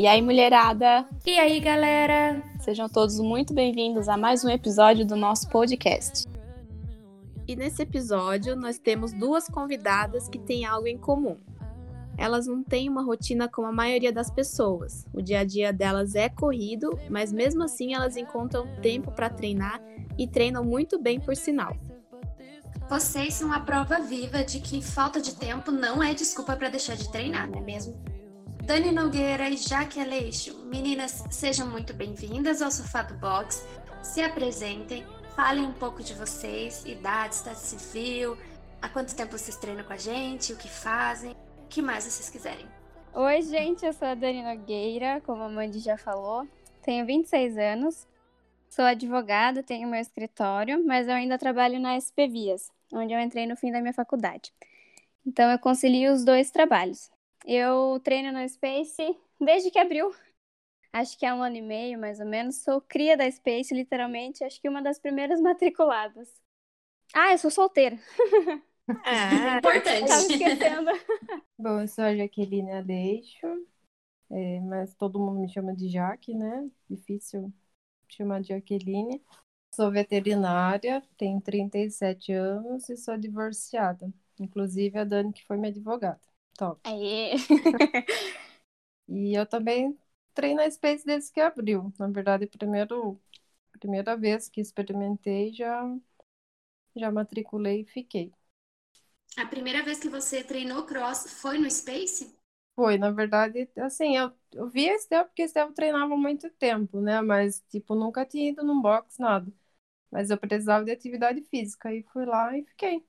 E aí, mulherada? E aí, galera? Sejam todos muito bem-vindos a mais um episódio do nosso podcast. E nesse episódio, nós temos duas convidadas que têm algo em comum. Elas não têm uma rotina como a maioria das pessoas. O dia a dia delas é corrido, mas mesmo assim elas encontram tempo para treinar e treinam muito bem, por sinal. Vocês são a prova viva de que falta de tempo não é desculpa para deixar de treinar, não é mesmo? Dani Nogueira e Jaque Aleixo, meninas, sejam muito bem-vindas ao Sofá do Box. Se apresentem, falem um pouco de vocês, idade, estado civil, há quanto tempo vocês treinam com a gente, o que fazem, o que mais vocês quiserem. Oi, gente, eu sou a Dani Nogueira, como a Mandy já falou. Tenho 26 anos, sou advogada, tenho meu escritório, mas eu ainda trabalho na SP Vias, onde eu entrei no fim da minha faculdade. Então eu concilio os dois trabalhos. Eu treino no Space desde que abriu. Acho que há um ano e meio, mais ou menos. Sou cria da Space, literalmente. Acho que uma das primeiras matriculadas. Ah, eu sou solteira. É, importante. Tava esquecendo. Bom, eu sou a Jaqueline Aleixo, é, mas todo mundo me chama de Jaque, né? Difícil chamar de Jaqueline. Sou veterinária, tenho 37 anos e sou divorciada. Inclusive a Dani, que foi minha advogada. Top. Aê. E eu também treino a Space desde que abriu. Na verdade, primeiro, primeira vez que experimentei, já, já matriculei e fiquei. A primeira vez que você treinou cross foi no Space? Foi, na verdade, assim, eu, eu vi a Estel porque Estel treinava muito tempo, né? Mas, tipo, nunca tinha ido num box, nada. Mas eu precisava de atividade física e fui lá e fiquei.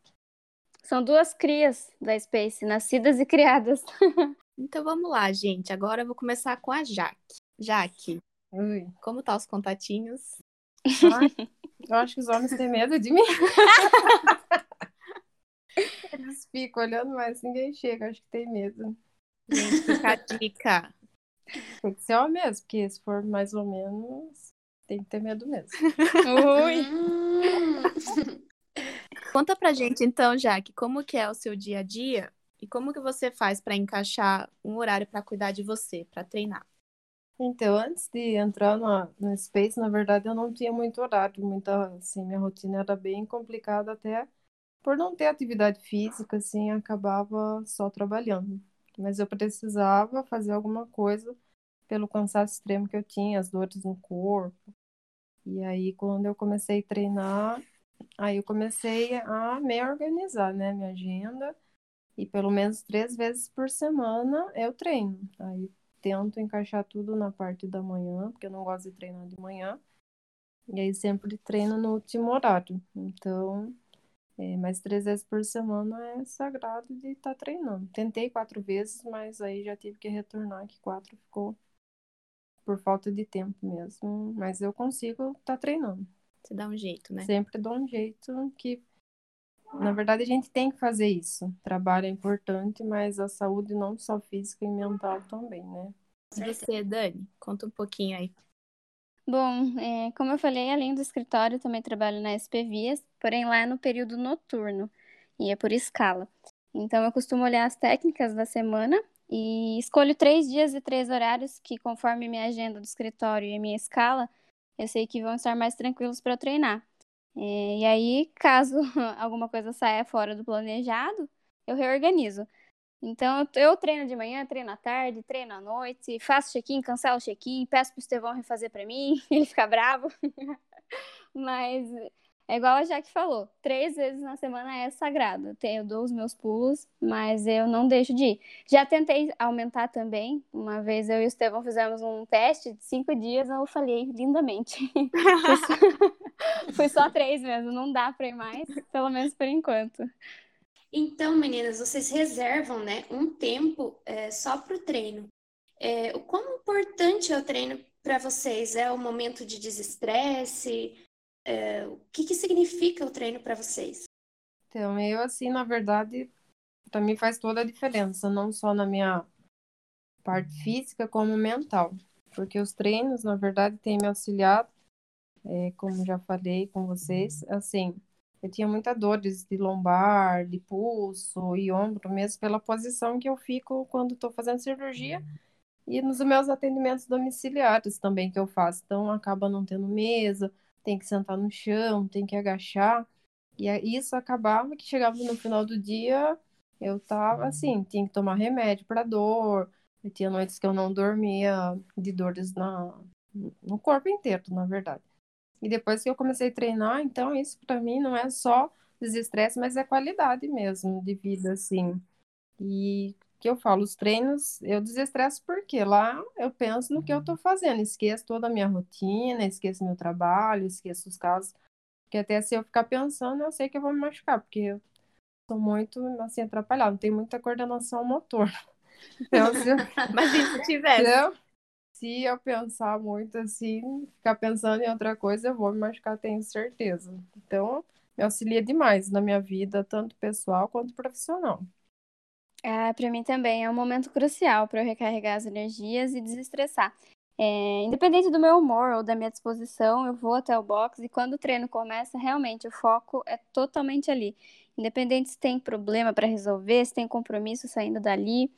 São duas crias da Space, nascidas e criadas. Então vamos lá, gente. Agora eu vou começar com a Jaque. Jaque, Ui. como tá os contatinhos? Ai, eu acho que os homens têm medo de mim. Eles ficam olhando, mas ninguém chega, acho que tem medo. Gente, fica a dica. Tem que ser homem mesmo, porque se for mais ou menos, tem que ter medo mesmo. Ui. Conta pra gente então, Jaque, como que é o seu dia a dia e como que você faz para encaixar um horário para cuidar de você, para treinar? Então, antes de entrar no Space, na verdade, eu não tinha muito horário, muita, assim, minha rotina era bem complicada até por não ter atividade física, assim, acabava só trabalhando. Mas eu precisava fazer alguma coisa pelo cansaço extremo que eu tinha, as dores no corpo. E aí, quando eu comecei a treinar, aí eu comecei a me organizar, né, minha agenda. E pelo menos três vezes por semana eu treino. Aí tento encaixar tudo na parte da manhã, porque eu não gosto de treinar de manhã. E aí sempre treino no último horário. Então, é, mais três vezes por semana é sagrado de estar treinando. Tentei quatro vezes, mas aí já tive que retornar, que quatro ficou por falta de tempo mesmo. Mas eu consigo estar treinando. Você dá um jeito, né? Sempre dou um jeito que, na verdade, a gente tem que fazer isso. Trabalho é importante, mas a saúde não só física e mental também, né? E você, Dani, conta um pouquinho aí. Bom, é, como eu falei, além do escritório, também trabalho na SP Vias, porém lá é no período noturno e é por escala. Então eu costumo olhar as técnicas da semana e escolho três dias e três horários que, conforme minha agenda do escritório e minha escala, eu sei que vão estar mais tranquilos para treinar. É, e aí, caso alguma coisa saia fora do planejado, eu reorganizo. Então, eu, treino de manhã, treino à tarde, treino à noite, faço check-in, cancelo check-in, peço pro Estevão refazer para mim, ele fica bravo. Mas é igual a Jaque falou, três vezes na semana é sagrado. Eu dou os meus pulos, mas eu não deixo de ir. Já tentei aumentar também. Uma vez eu e o Estevão fizemos um teste de cinco dias, eu falhei lindamente. Fui só- três mesmo, não dá pra ir mais, pelo menos por enquanto. Então, meninas, vocês reservam, né, um tempo é, só para o treino. É, o quão importante é o treino para vocês? É o momento de desestresse? É, o que que significa o treino para vocês? Então, eu, assim, na verdade, para mim faz toda a diferença, não só na minha parte física, como mental. Porque os treinos, na verdade, têm me auxiliado, é, como já falei com vocês, assim, eu tinha muita dores de lombar, de pulso e ombro, mesmo pela posição que eu fico quando estou fazendo cirurgia E nos meus atendimentos domiciliares também que eu faço. Então, acaba não tendo mesa, tem que sentar no chão, tem que agachar. E isso acabava que chegava no final do dia, eu tava assim, tinha que tomar remédio para dor. Eu tinha noites que eu não dormia de dores na, no corpo inteiro, na verdade. E depois que eu comecei a treinar, então isso para mim não é só desestresse, mas é qualidade mesmo de vida, assim. E que eu falo, os treinos eu desestresso porque lá eu penso no que eu estou fazendo, esqueço toda a minha rotina, esqueço meu trabalho, esqueço os casos, porque até se eu ficar pensando, eu sei que eu vou me machucar, porque eu sou muito assim atrapalhado, não tenho muita coordenação motor. Então, se eu... Mas se tivesse. Eu, se eu pensar muito assim, ficar pensando em outra coisa, eu vou me machucar, tenho certeza. Então, me auxilia demais na minha vida, tanto pessoal quanto profissional. Ah, para mim também é um momento crucial para eu recarregar as energias e desestressar. É, independente do meu humor ou da minha disposição, eu vou até o box e quando o treino começa, realmente o foco é totalmente ali. Independente se tem problema para resolver, se tem compromisso saindo dali.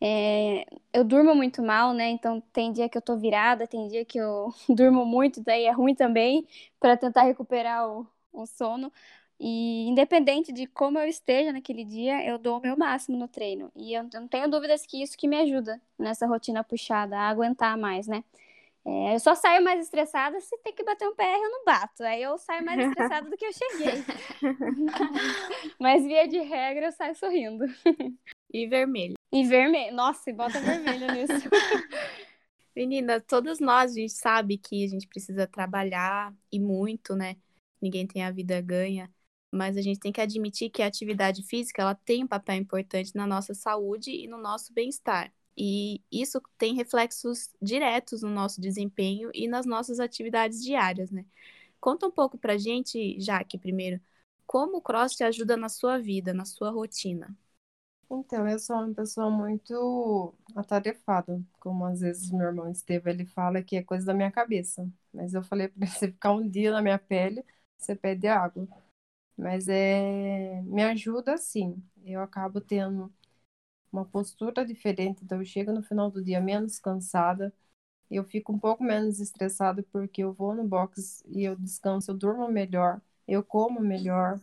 É, eu durmo muito mal, né? Então tem dia que eu tô virada, tem dia que eu durmo muito, daí é ruim também para tentar recuperar o, o sono. E independente de como eu esteja naquele dia, eu dou o meu máximo no treino. E eu não tenho dúvidas que isso que me ajuda nessa rotina puxada, a aguentar mais, né? É, eu só saio mais estressada se tem que bater um PR, eu não bato. Aí eu saio mais estressada do que eu cheguei. Mas via de regra, eu saio sorrindo. E vermelho. E vermelho. Nossa, e bota vermelho nisso. Menina, todas nós, a gente sabe que a gente precisa trabalhar e muito, né? Ninguém tem a vida ganha mas a gente tem que admitir que a atividade física ela tem um papel importante na nossa saúde e no nosso bem-estar. E isso tem reflexos diretos no nosso desempenho e nas nossas atividades diárias, né? Conta um pouco pra gente, Jaque, primeiro, como o cross te ajuda na sua vida, na sua rotina? Então, eu sou uma pessoa muito atarefada, como às vezes meu irmão Esteve, ele fala que é coisa da minha cabeça. Mas eu falei para você ficar um dia na minha pele, você pede água. Mas é, me ajuda sim. Eu acabo tendo uma postura diferente, então eu chego no final do dia menos cansada. Eu fico um pouco menos estressada porque eu vou no box e eu descanso, eu durmo melhor, eu como melhor.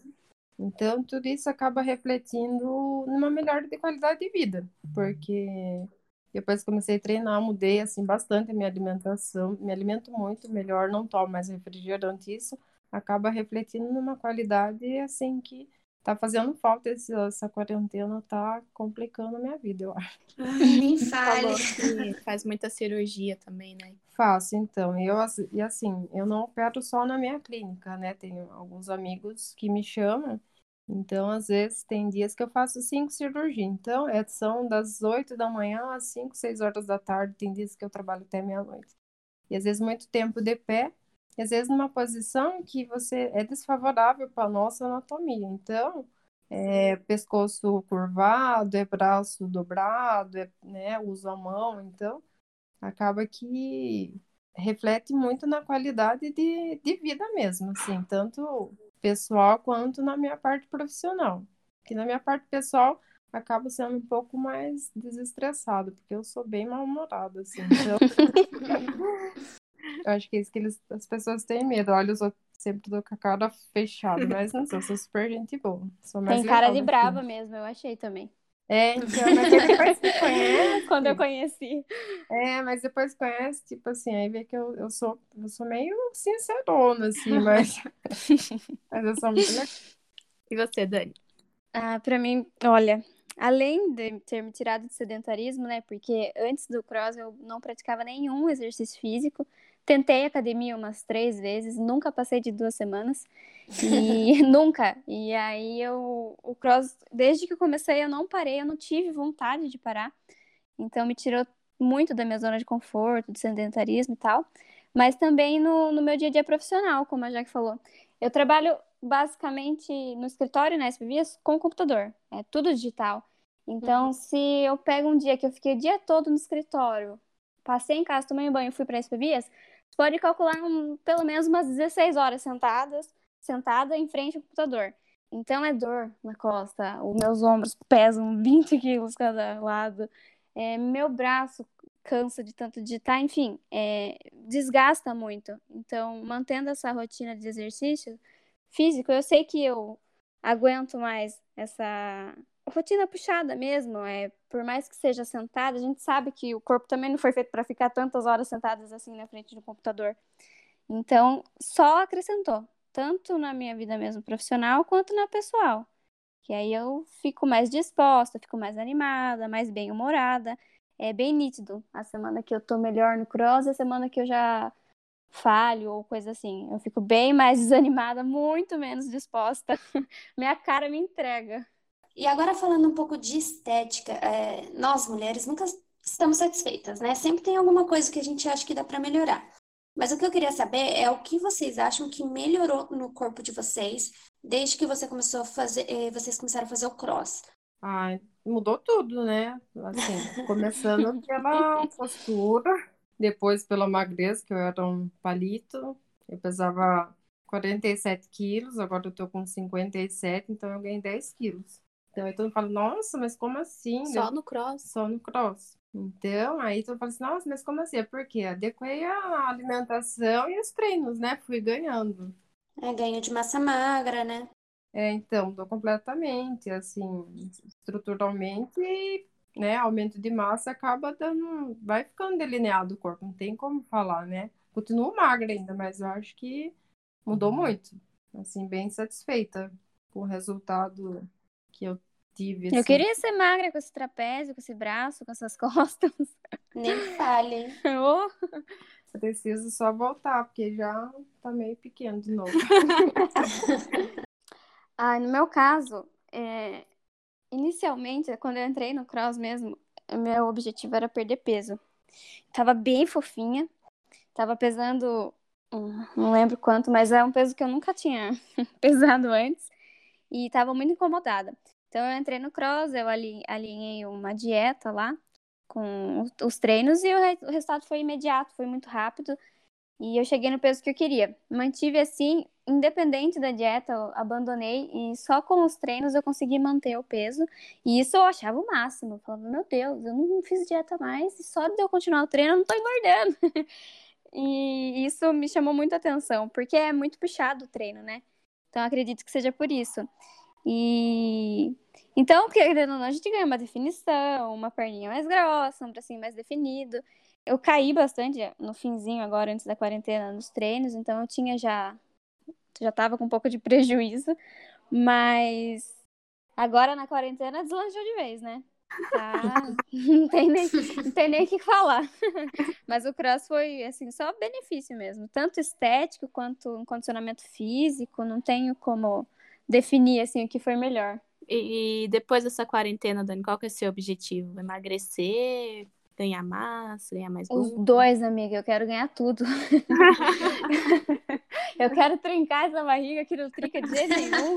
Então, tudo isso acaba refletindo numa melhora de qualidade de vida, porque depois que comecei a treinar, mudei assim bastante a minha alimentação, me alimento muito melhor, não tomo mais refrigerante, isso acaba refletindo numa qualidade assim que tá fazendo falta esse, essa quarentena, tá complicando a minha vida, eu acho. Nem fale. faz muita cirurgia também, né? Faço, então. Eu, e assim, eu não opero só na minha clínica, né? Tenho alguns amigos que me chamam, então às vezes tem dias que eu faço cinco cirurgias. Então, é, são das oito da manhã às cinco, seis horas da tarde, tem dias que eu trabalho até meia-noite. E às vezes muito tempo de pé, às vezes numa posição que você é desfavorável para a nossa anatomia. Então, é pescoço curvado, é braço dobrado, é, né, uso a mão, então acaba que reflete muito na qualidade de, de vida mesmo, assim, tanto pessoal quanto na minha parte profissional. Que na minha parte pessoal acaba sendo um pouco mais desestressado, porque eu sou bem mal-humorada, assim. Então... Eu acho que é isso que eles, as pessoas têm medo. Olha, eu sou sempre tô com a cara fechada, mas não sou, sou super gente boa. Sou mais Tem cara de brava mesmo, eu achei também. É, então, mas depois que conhece. Quando eu conheci. É, mas depois conhece, tipo assim, aí vê que eu, eu sou, eu sou meio sincerona, assim, mas. mas eu sou muito. E você, Dani? Ah, pra mim, olha, além de ter me tirado do sedentarismo, né? Porque antes do cross eu não praticava nenhum exercício físico. Tentei academia umas três vezes, nunca passei de duas semanas. E nunca. E aí eu o cross, desde que eu comecei, eu não parei, eu não tive vontade de parar. Então me tirou muito da minha zona de conforto, de sedentarismo e tal. Mas também no, no meu dia a dia profissional, como a Jack falou. Eu trabalho basicamente no escritório, na SPVias, com computador. É tudo digital. Então, uhum. se eu pego um dia que eu fiquei o dia todo no escritório, passei em casa, tomei um banho e fui para SPVias, você pode calcular um, pelo menos umas 16 horas sentadas, sentada em frente ao computador. Então é dor na costa, os meus ombros pesam 20 quilos cada lado, é, meu braço cansa de tanto digitar, enfim, é, desgasta muito. Então, mantendo essa rotina de exercício físico, eu sei que eu aguento mais essa rotina puxada mesmo. É, por mais que seja sentada, a gente sabe que o corpo também não foi feito para ficar tantas horas sentadas assim na frente do computador. Então, só acrescentou, tanto na minha vida mesmo profissional quanto na pessoal. Que aí eu fico mais disposta, fico mais animada, mais bem-humorada. É bem nítido a semana que eu tô melhor no cross, a semana que eu já falho ou coisa assim. Eu fico bem mais desanimada, muito menos disposta. Minha cara me entrega. E agora falando um pouco de estética, é, nós mulheres nunca estamos satisfeitas, né? Sempre tem alguma coisa que a gente acha que dá para melhorar. Mas o que eu queria saber é o que vocês acham que melhorou no corpo de vocês desde que você começou a fazer, eh, vocês começaram a fazer o cross. Ah, mudou tudo, né? Assim, começando pela postura, depois pela magreza, que eu era um palito. Eu pesava 47 quilos, agora eu tô com 57, então eu ganhei 10 quilos. Então aí todo mundo fala, nossa, mas como assim? Só no cross? Só no cross. Então, aí todo mundo fala assim, nossa, mas como assim? É porque adequei a alimentação e os treinos, né? Fui ganhando. É ganho de massa magra, né? É, então, tô completamente, assim, estruturalmente, né? Aumento de massa acaba dando, vai ficando delineado o corpo, não tem como falar, né? Continuo magra ainda, mas eu acho que mudou muito. Assim, bem satisfeita com o resultado que eu tive. Eu assim. queria ser magra com esse trapézio, com esse braço, com essas costas. Nem fale, hein? Oh, Preciso só voltar, porque já tá meio pequeno de novo. Ah, no meu caso, é, inicialmente, quando eu entrei no cross mesmo, o meu objetivo era perder peso. Tava bem fofinha, tava pesando, hum, não lembro quanto, mas é um peso que eu nunca tinha pesado antes e tava muito incomodada. Então eu entrei no cross, eu ali- alinhei uma dieta lá com os- os treinos e o, re- o resultado foi imediato, foi muito rápido. E eu cheguei no peso que eu queria. Mantive assim, independente da dieta, eu abandonei e só com os treinos eu consegui manter o peso. E isso eu achava o máximo. Eu falava, meu Deus, eu não fiz dieta mais e só de eu continuar o treino eu não tô engordando. E isso me chamou muita atenção, porque é muito puxado o treino, né? Então acredito que seja por isso. E então, querendo ou não, a gente ganha uma definição, uma perninha mais grossa, um bracinho mais definido. Eu caí bastante no finzinho agora, antes da quarentena, nos treinos, então eu tinha já já tava com um pouco de prejuízo, mas agora na quarentena deslanchou de vez, né? Tá, não tem nem, o que falar. Mas o cross foi assim, só benefício mesmo, tanto estético quanto um condicionamento físico, não tenho como definir assim o que foi melhor. E depois dessa quarentena, Dani, qual que é o seu objetivo? Emagrecer, ganhar massa, ganhar mais Os dois, amiga, eu quero ganhar tudo. eu quero trincar essa barriga que não trinca de jeito nenhum.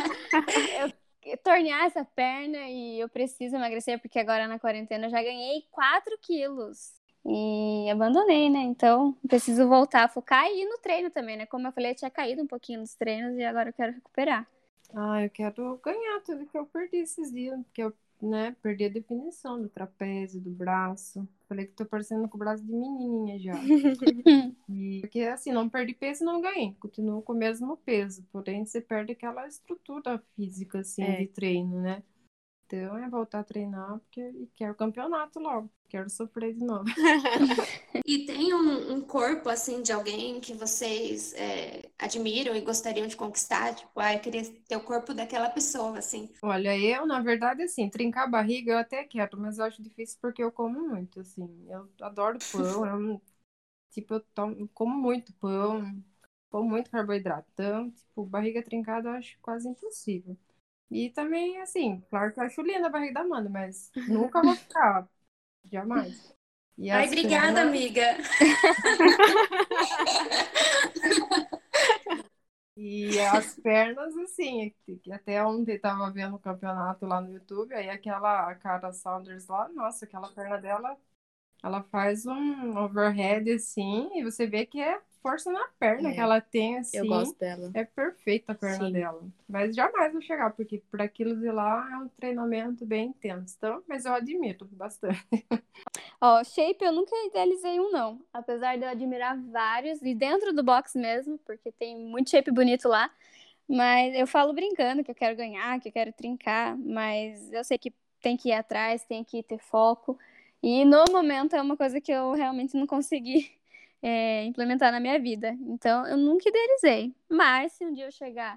Eu tornear essa perna e eu preciso emagrecer, porque agora na quarentena eu já ganhei 4 quilos. E abandonei, né? Então, preciso voltar a focar e ir no treino também, né? Como eu falei, eu tinha caído um pouquinho nos treinos e agora eu quero recuperar. Ah, eu quero ganhar tudo que eu perdi esses dias, porque eu, né, perdi a definição do trapézio, do braço. Falei que tô parecendo com o braço de menininha já. E, porque assim, não perdi peso e não ganhei. Continuo com o mesmo peso, porém você perde aquela estrutura física, assim, É. de treino, né? Então é voltar a treinar, porque e quero campeonato logo. Quero sofrer de novo. E tem um, um corpo, assim, de alguém que vocês é, admiram e gostariam de conquistar? Tipo, ah, eu queria ter o corpo daquela pessoa, assim. Olha, eu, na verdade, assim, trincar a barriga eu até quero, mas eu acho difícil porque eu como muito, assim. Eu adoro pão, eu, tipo, eu tomo, como muito pão, como muito carboidrato. Então, tipo, barriga trincada eu acho quase impossível. E também, assim, claro que eu acho linda a barriga da Amanda, mas nunca vou ficar. Jamais. E Ai, obrigada, amiga. E as pernas, assim, que até ontem tava vendo o campeonato lá no YouTube, aí aquela cara Saunders lá, nossa, aquela perna dela, ela faz um overhead assim, e você vê que é força na perna É, que ela tem, assim. Eu gosto dela. É perfeita a perna Sim. dela. Mas jamais vou chegar, porque por aquilo de lá é um treinamento bem intenso. Então, mas eu admiro bastante. Ó, shape eu nunca idealizei um, não. Apesar de eu admirar vários, e dentro do box mesmo, porque tem muito shape bonito lá. Mas eu falo brincando que eu quero ganhar, que eu quero trincar, mas eu sei que tem que ir atrás, tem que ter foco. E no momento é uma coisa que eu realmente não consegui é, implementar na minha vida. Então eu nunca idealizei. Mas se um dia eu chegar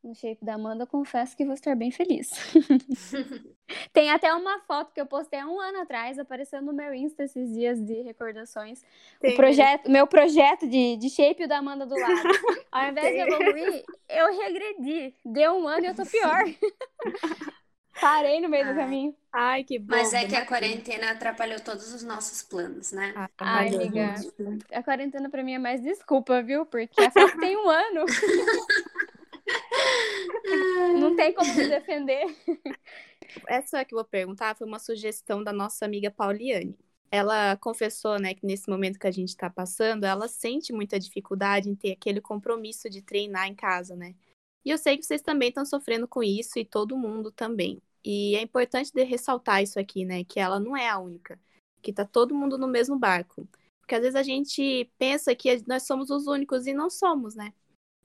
no shape da Amanda, eu confesso que vou estar bem feliz. Tem até uma foto que eu postei há um ano atrás, apareceu no meu Insta esses dias de recordações. Tem. O projeto, meu projeto de, de shape da Amanda do lado. Ao invés Tem. de evoluir, eu regredi. Deu um ano e eu tô pior. Parei no meio do caminho. Ai, que bom. Mas é que a quarentena atrapalhou todos os nossos planos, né? Ai, amiga. A quarentena pra mim é mais desculpa, viu? Porque a foto tem um ano. Não tem como me defender. Essa que eu vou perguntar foi uma sugestão da nossa amiga Pauliane. Ela confessou, né, que nesse momento que a gente está passando, ela sente muita dificuldade em ter aquele compromisso de treinar em casa, né? E eu sei que vocês também estão sofrendo com isso e todo mundo também. E é importante ressaltar isso aqui, né, que ela não é a única, que tá todo mundo no mesmo barco. Porque às vezes a gente pensa que nós somos os únicos e não somos, né?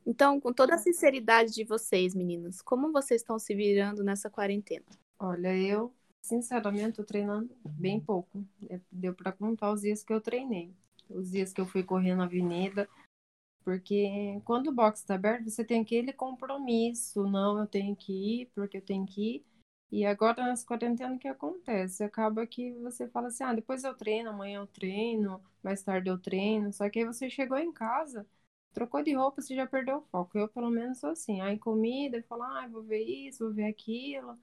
Então, com toda a sinceridade de vocês, meninas, como vocês estão se virando nessa quarentena? Olha, eu, sinceramente, tô treinando bem pouco. É, deu para contar os dias que eu treinei. Os dias que eu fui correr na avenida. Porque quando o box está aberto, você tem aquele compromisso. Não, eu tenho que ir, porque eu tenho que ir. E agora, nessa quarentena, o que acontece? Acaba que você fala assim, ah, depois eu treino, amanhã eu treino, mais tarde eu treino. Só que aí você chegou em casa Trocou de roupa, você já perdeu o foco. Eu, pelo menos, sou assim. Aí, comida, eu falo, ah, vou ver isso, vou ver aquilo.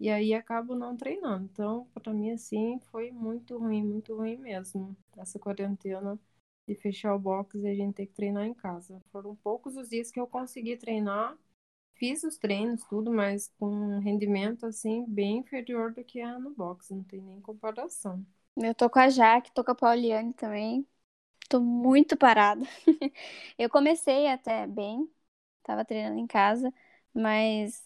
E aí, acabo não treinando. Então, para mim, assim, foi muito ruim, muito ruim mesmo. Essa quarentena de fechar o box e a gente ter que treinar em casa. Foram poucos os dias que eu consegui treinar. Fiz os treinos, tudo, mas com um rendimento, assim, bem inferior do que é no box. Não tem nem comparação. Eu tô com a Jaque, tô com a Pauliane também. Tô muito parada. eu comecei até bem, tava treinando em casa, mas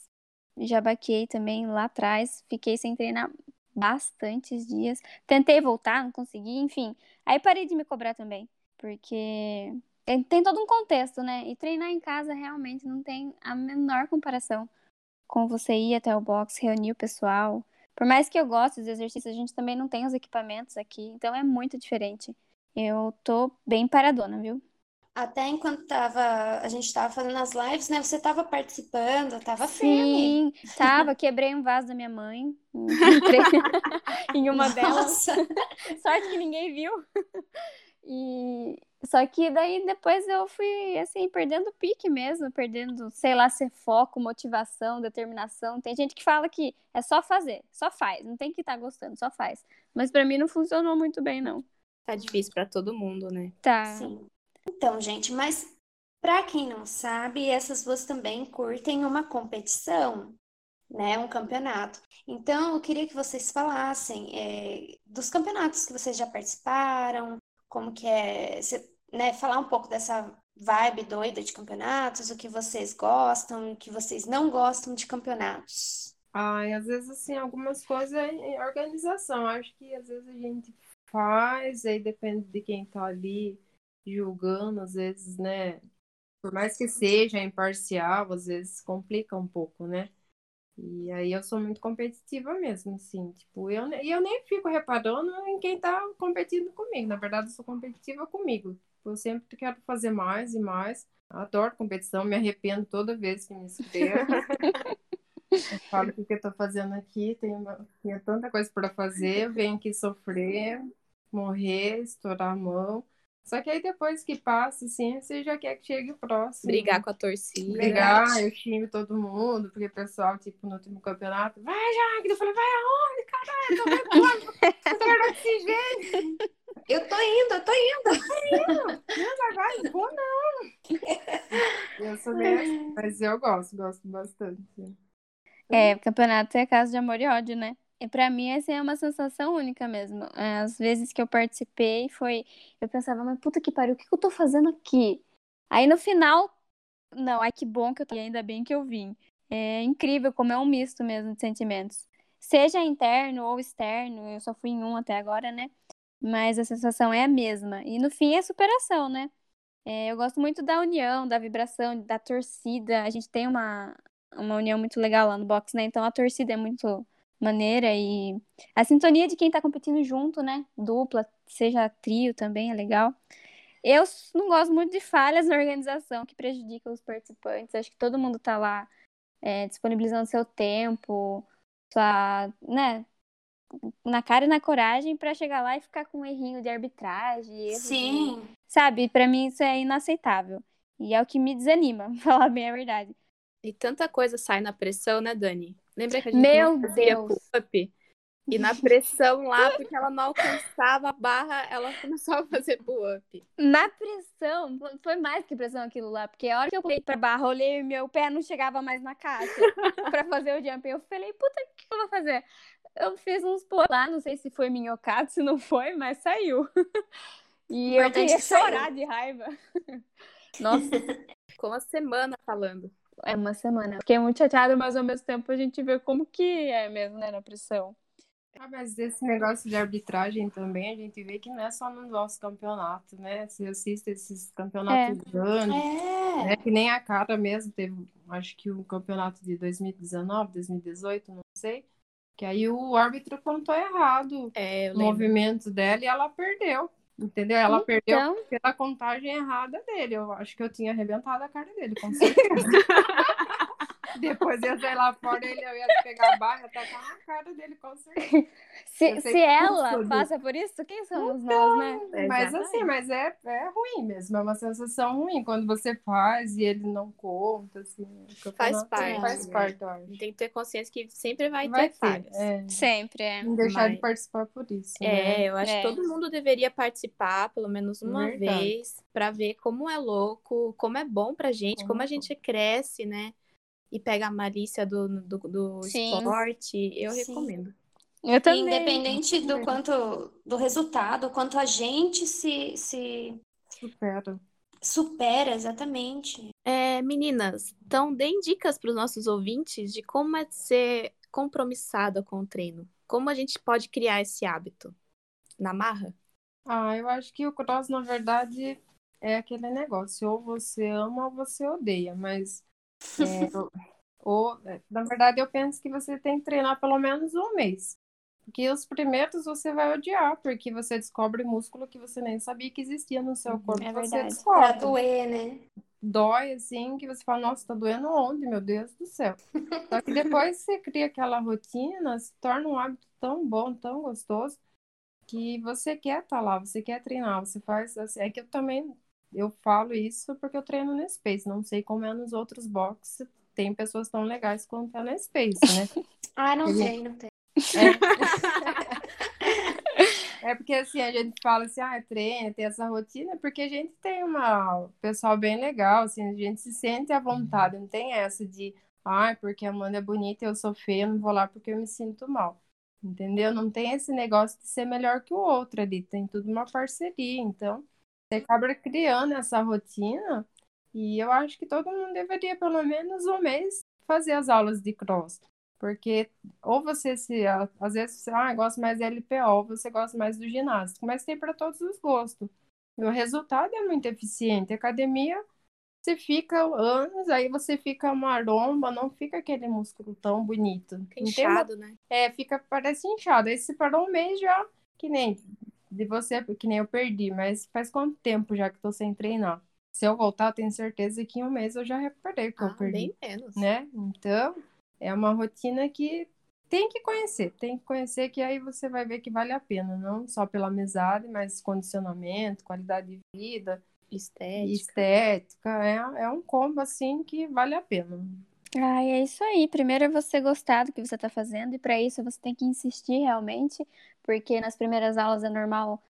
já baquei também lá atrás, fiquei sem treinar bastantes dias. Tentei voltar, não consegui, enfim. Aí parei de me cobrar também, porque tem, tem todo um contexto, né? E treinar em casa realmente não tem a menor comparação com você ir até o box, reunir o pessoal. Por mais que eu goste dos exercícios, a gente também não tem os equipamentos aqui, então é muito diferente. Eu tô bem paradona, viu? Até enquanto tava, a gente tava fazendo as lives, né? Você tava participando, tava Sim, firme. tava. Quebrei um vaso da minha mãe em uma delas. Sorte que ninguém viu. E só que daí depois eu fui assim perdendo pique mesmo, perdendo, sei lá, ser foco, motivação, determinação. Tem gente que fala que é só fazer, só faz, não tem que estar tá gostando, só faz. Mas para mim não funcionou muito bem não. Tá difícil para todo mundo, né? Tá. Sim. Então, gente, mas para quem não sabe, essas duas também curtem uma competição, né? Um campeonato. Então, eu queria que vocês falassem é, dos campeonatos que vocês já participaram, como que é, né? Falar um pouco dessa vibe doida de campeonatos, o que vocês gostam, o que vocês não gostam de campeonatos. Ai, às vezes, assim, algumas coisas é organização. Acho que às vezes a gente faz, aí depende de quem tá ali julgando, às vezes, né? Por mais que seja imparcial, às vezes complica um pouco, né? E aí eu sou muito competitiva mesmo, assim, tipo, eu, e eu nem fico reparando em quem tá competindo comigo. Na verdade, eu sou competitiva comigo. Eu sempre quero fazer mais e mais. Adoro competição, me arrependo toda vez que me inscrevo. Eu falo o que eu tô fazendo aqui, tenho, tenho tanta coisa para fazer, eu venho aqui sofrer, morrer, estourar a mão. Só que aí depois que passa, assim, você já quer que chegue o próximo. Brigar com a torcida. Brigar, eu xingo todo mundo, porque o pessoal, tipo, no último campeonato, vai, Jaque! Eu falei, vai aonde, caralho? Tô vendo, eu tô desse jeito. Eu tô indo, eu tô indo. Eu tô indo. Não, vai, vou não. Eu sou meio assim, mas eu gosto, gosto bastante. É, campeonato é caso de amor e ódio, né? E para mim, essa é uma sensação única mesmo. É, às vezes que eu participei, foi. Eu pensava, mas puta que pariu, o que, eu tô fazendo aqui? Aí no final, não, ai que bom que eu tô ainda bem que eu vim. É incrível como é um misto mesmo de sentimentos. Seja interno ou externo, eu só fui em um até agora, né? mas a sensação é a mesma. E no fim é superação, né? É, eu gosto muito da união, da vibração, da torcida. A gente tem uma, uma união muito legal lá no box, né? Então a torcida é muito maneira e a sintonia de quem tá competindo junto, né? Dupla, seja trio também é legal. Eu não gosto muito de falhas na organização que prejudicam os participantes. Acho que todo mundo tá lá é, disponibilizando seu tempo, sua, né, na cara e na coragem para chegar lá e ficar com um errinho de arbitragem. Sim. De... Sabe, para mim isso é inaceitável. E é o que me desanima, falar bem a verdade. E tanta coisa sai na pressão, né, Dani? Lembra que a gente Meu fazia Deus. pull-up? E na pressão lá, porque ela não alcançava a barra, ela começou a fazer pull-up. Na pressão, foi mais que pressão aquilo lá, porque a hora que eu pulei pra barra, eu olhei e meu pé não chegava mais na caixa pra fazer o jump. Eu falei, puta, o que eu vou fazer? Eu fiz uns pull lá, não sei se foi minhocado, se não foi, mas saiu. E eu queria chorar de raiva. Nossa, Ficou uma semana falando. É uma semana. Fiquei muito chateada, mas ao mesmo tempo a gente vê como que é mesmo, né, na pressão. Ah, mas esse negócio de arbitragem também, a gente vê que não é só no nosso campeonato, né? Você assiste esses campeonatos grandes, É. né? Que nem a cara mesmo teve, acho que o campeonato de 2019, 2018, não sei. Que aí o árbitro contou errado É, o lembro. movimento dela e ela perdeu. Entendeu? Ela perdeu Então, pela contagem errada dele. Eu acho que eu tinha arrebentado a cara dele, com certeza. Depois eu sair lá fora, ele eu ia pegar a barra e tacar na cara dele, com certeza. se, se ela tudo. passa por isso, quem somos nós, né? Mas Exatamente. assim, mas é, é ruim mesmo, é uma sensação ruim quando você faz e ele não conta, assim. o Faz parte, Faz né? parte, eu acho. Tem que ter consciência que sempre vai, Vai ter ter, falhas. é. Sempre, é. Não deixar de Mas- participar por isso. É, né? eu acho É. que todo mundo deveria participar pelo menos uma Verdade. vez pra ver como é louco, como é bom pra gente, Como como é a gente cresce, né? E pega a malícia do, do, do esporte. Eu Sim. recomendo. Eu também. Independente do quanto do resultado, quanto a gente se, se Supera. supera exatamente. É, meninas, então deem dicas para os nossos ouvintes de como é ser compromissada com o treino. Como a gente pode criar esse hábito? Na marra? Ah, eu acho que o cross, na verdade, é aquele negócio, ou você ama ou você odeia, mas é, ou, é, na verdade eu penso que você tem que treinar pelo menos um mês. Porque os primeiros você vai odiar, porque você descobre músculo que você nem sabia que existia no seu corpo, é você verdade. Pra descobre. doer, né? Dói assim, que você fala, nossa, tá doendo onde, meu Deus do céu. Só que depois você cria aquela rotina, se torna um hábito tão bom, tão gostoso, que você quer estar lá, você quer treinar, você faz assim. É que eu também eu falo isso porque eu treino no Space, não sei como é nos outros boxes. Tem pessoas tão legais quanto é no Space, né? Ah, não Ele- tem, não tem. É porque assim, a gente fala assim, ah, treina, tem essa rotina, porque a gente tem uma um pessoal bem legal, assim, a gente se sente à vontade, não tem essa de, ah, porque a Amanda é bonita e eu sou feia, eu não vou lá porque eu me sinto mal. Entendeu? Não tem esse negócio de ser melhor que o outro ali, tem tudo uma parceria, então você acaba criando essa rotina e eu acho que todo mundo deveria pelo menos um mês fazer as aulas de cross. Porque ou você se, às vezes você, ah, gosta mais de LPO, ou você gosta mais do ginástico, mas tem para todos os gostos. E o resultado é muito eficiente. Academia, você fica anos, aí você fica maromba, não fica aquele músculo tão bonito. Fica uma- inchado, né? é, fica, parece inchado. Aí você parou um mês já, que nem de você, que nem eu perdi, mas faz quanto tempo já que tô sem treinar? Se eu voltar, eu tenho certeza que em um mês eu já recuperei o que eu Ah, perdi bem menos. né? Então, é uma rotina que tem que conhecer, tem que conhecer que aí você vai ver que vale a pena, não só pela amizade, mas condicionamento, qualidade de vida, Estética. estética, é, é um combo assim que vale a pena. Ai, é isso aí. Primeiro é você gostar do que você tá fazendo, e para isso você tem que insistir realmente, porque nas primeiras aulas é normal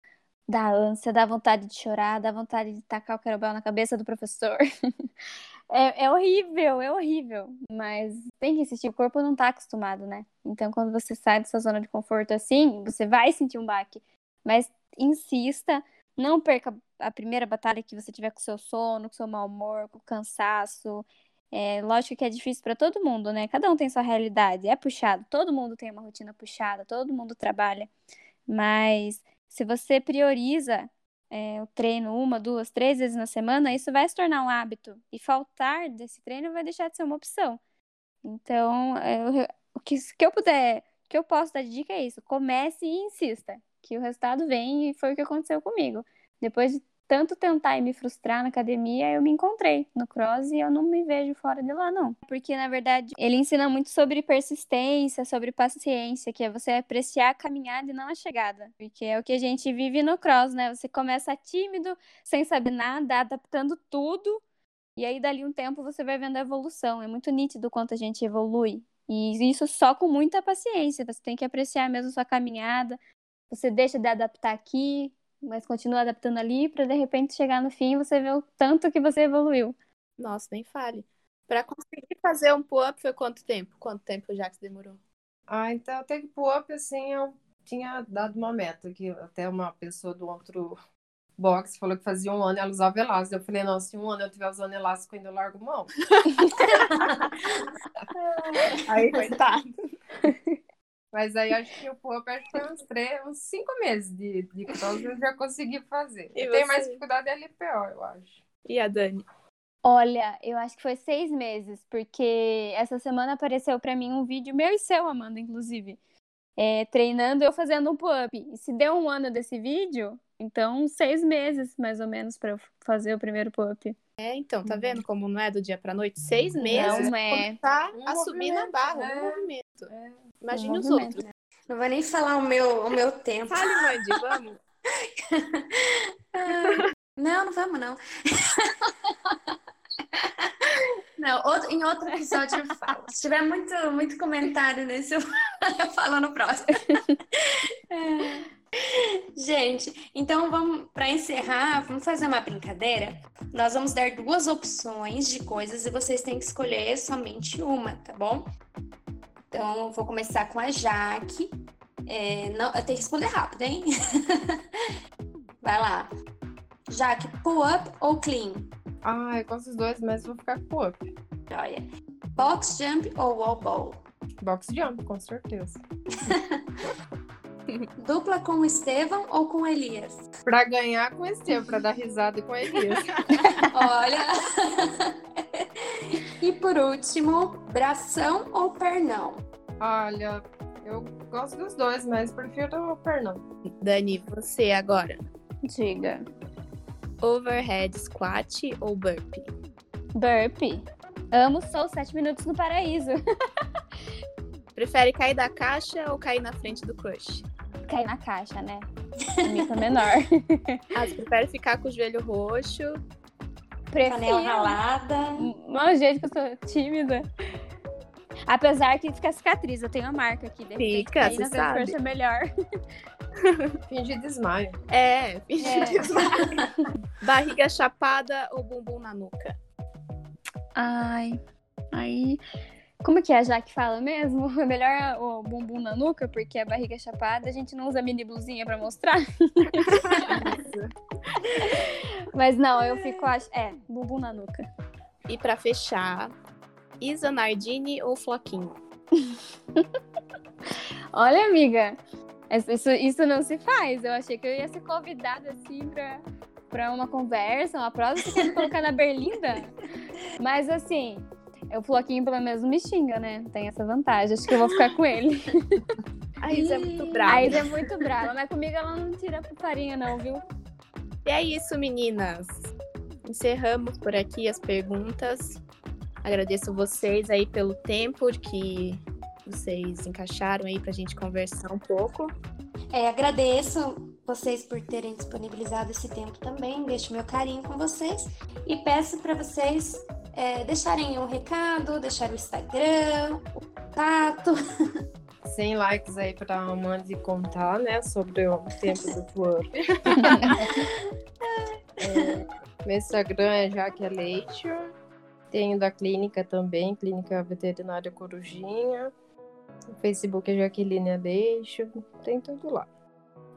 dar ânsia, dar vontade de chorar, dar vontade de tacar o querobel na cabeça do professor. É, é horrível, é horrível, mas tem que insistir, o corpo não tá acostumado, né? Então, quando você sai dessa zona de conforto assim, você vai sentir um baque, mas insista, não perca a primeira batalha que você tiver com seu sono, com seu mau humor, com cansaço. É, lógico que é difícil para todo mundo, né? Cada um tem sua realidade, é puxado, todo mundo tem uma rotina puxada, todo mundo trabalha, mas Se você prioriza é, o treino uma, duas, três vezes na semana, isso vai se tornar um hábito. E faltar desse treino vai deixar de ser uma opção. Então, eu, o que, que eu puder, que eu posso dar de dica é isso: comece e insista, que o resultado vem e foi o que aconteceu comigo. Depois de tanto tentar e me frustrar na academia, eu me encontrei no cross e eu não me vejo fora de lá, não. Porque, na verdade, ele ensina muito sobre persistência, sobre paciência, que é você apreciar a caminhada e não a chegada. Porque é o que a gente vive no cross, né? Você começa tímido, sem saber nada, adaptando tudo, e aí dali um tempo você vai vendo a evolução. É muito nítido quanto a gente evolui. E isso só com muita paciência. Você tem que apreciar mesmo sua caminhada. Você deixa de adaptar aqui, mas continua adaptando ali para de repente chegar no fim e você ver o tanto que você evoluiu. Nossa, nem fale. Para conseguir fazer um pull-up foi quanto tempo? Quanto tempo já que demorou? Ah, então até que pull-up, assim, eu tinha dado uma meta, que até uma pessoa do outro box falou que fazia um ano ela usava elástico. Eu falei, nossa, se um ano eu tiver usando elástico, ainda eu largo mão. Aí, coitado. Mas aí acho que o que foi uns três, uns cinco meses de, de cross eu já consegui fazer. E eu tenho mais dificuldade é LPO, eu acho. E a Dani? Olha, eu acho que foi seis meses, porque essa semana apareceu para mim um vídeo meu e seu, Amanda, inclusive. É, treinando eu fazendo um pull-up. E se deu um ano desse vídeo, então seis meses, mais ou menos, para eu fazer o primeiro pull-up. É, então, tá vendo como não é do dia pra noite? Seis meses Não é. tá Um assumindo a movimento, barra, um movimento. É. Imagine Um os movimento. outros. Não vou nem falar o meu, o meu tempo. Fale, Mandy, vamos. Não, não vamos, não. Não, outro- em outro episódio eu falo. Se tiver muito, muito comentário nesse, eu, eu falo no próximo. É. Gente, então vamos para encerrar, vamos fazer uma brincadeira. Nós vamos dar duas opções de coisas e vocês têm que escolher somente uma, tá bom? Então, vou começar com a Jaque. É, não, eu tenho que responder rápido, hein? Vai lá. Jaque, pull-up ou clean? Ah, eu gosto dos dois, mas vou ficar com pull-up. Olha. Box jump ou wall ball? Box jump, com certeza. Dupla com o Estevão ou com o Elias? Pra ganhar com o Estevão, pra dar risada com o Elias. Olha. e por último, bração ou pernão? Olha, eu gosto dos dois, mas prefiro o pernão. Dani, você agora. Diga. Overhead squat ou burpee? Burpee. Amo Sou Sete Minutos no Paraíso. Prefere cair da caixa ou cair na frente do crush? Cair na caixa, né? Mito menor. Ah, você prefere ficar com o joelho roxo? Prefiro. Panela ralada. Mal jeito que eu sou tímida. Apesar que fica cicatriz, eu tenho a marca aqui. De repente, Fica, você sabe. é melhor. Fingir desmaio. É, É. barriga chapada ou bumbum na nuca? Ai, aí. Como que é a Jaque fala mesmo? É melhor o bumbum na nuca, porque a barriga chapada a gente não usa mini blusinha pra mostrar. Mas não, eu fico. ach- É, bumbum na nuca. E pra fechar, Isa Nardini ou Floquinho? Olha, amiga, isso, isso não se faz. Eu achei que eu ia ser convidada assim pra, pra uma conversa, uma prosa. Você quer me colocar na berlinda? Mas assim, o Floquinho pelo menos me xinga, né? Tem essa vantagem. Acho que eu vou ficar com ele. A Isa é muito A brava. Isa é muito brava, mas comigo ela não tira farinha, não, viu? E é isso, meninas. Encerramos por aqui as perguntas. Agradeço vocês aí pelo tempo que vocês encaixaram aí pra gente conversar um pouco. É, agradeço vocês por terem disponibilizado esse tempo também. Deixo meu carinho com vocês e peço para vocês é, deixarem um recado, deixar o Instagram, o contato. 100 likes aí pra Amanda contar, né, sobre o tempo do pull-up. É, meu Instagram é Jaque Leite. Tenho da clínica também, Clínica Veterinária Corujinha. O Facebook é Jaqueline Aleixo. Tem tudo lá.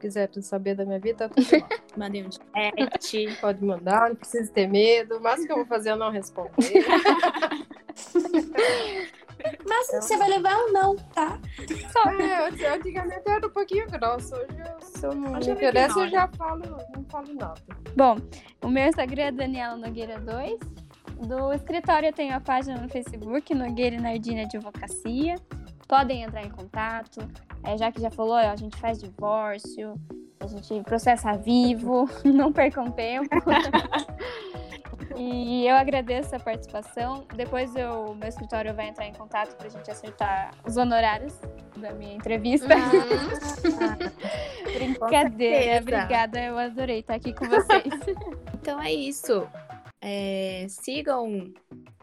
Se quiser saber da minha vida, tá tudo lá. Mandei um direct. Pode mandar, não precisa ter medo. O máximo que eu vou fazer é não responder. Mas você vai levar um não, tá? É, antes- antigamente eu era um pouquinho grossa. Hoje, eu, se eu não Hoje me eu interessa, eu já falo, não falo nada. Bom, o meu Instagram é Daniela Nogueira 2. Do escritório eu tenho a página no Facebook, Nogueira e Nardina Advocacia. Podem entrar em contato. É, já que já falou, a gente faz divórcio, a gente processa vivo, não percam tempo. e eu agradeço a participação. Depois eu, meu escritório vai entrar em contato para a gente acertar os honorários da minha entrevista. Brincadeira, certeza. obrigada. Eu adorei estar aqui com vocês. Então é isso. É, sigam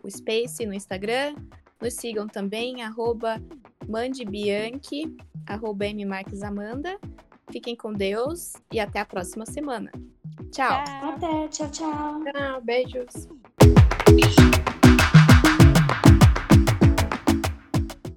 o Space no Instagram. Nos sigam também, arroba mandebianchi, arroba mmarquesamanda. Fiquem com Deus e até a próxima semana. Tchau. Tchau. Até, tchau, tchau. Ah, beijos.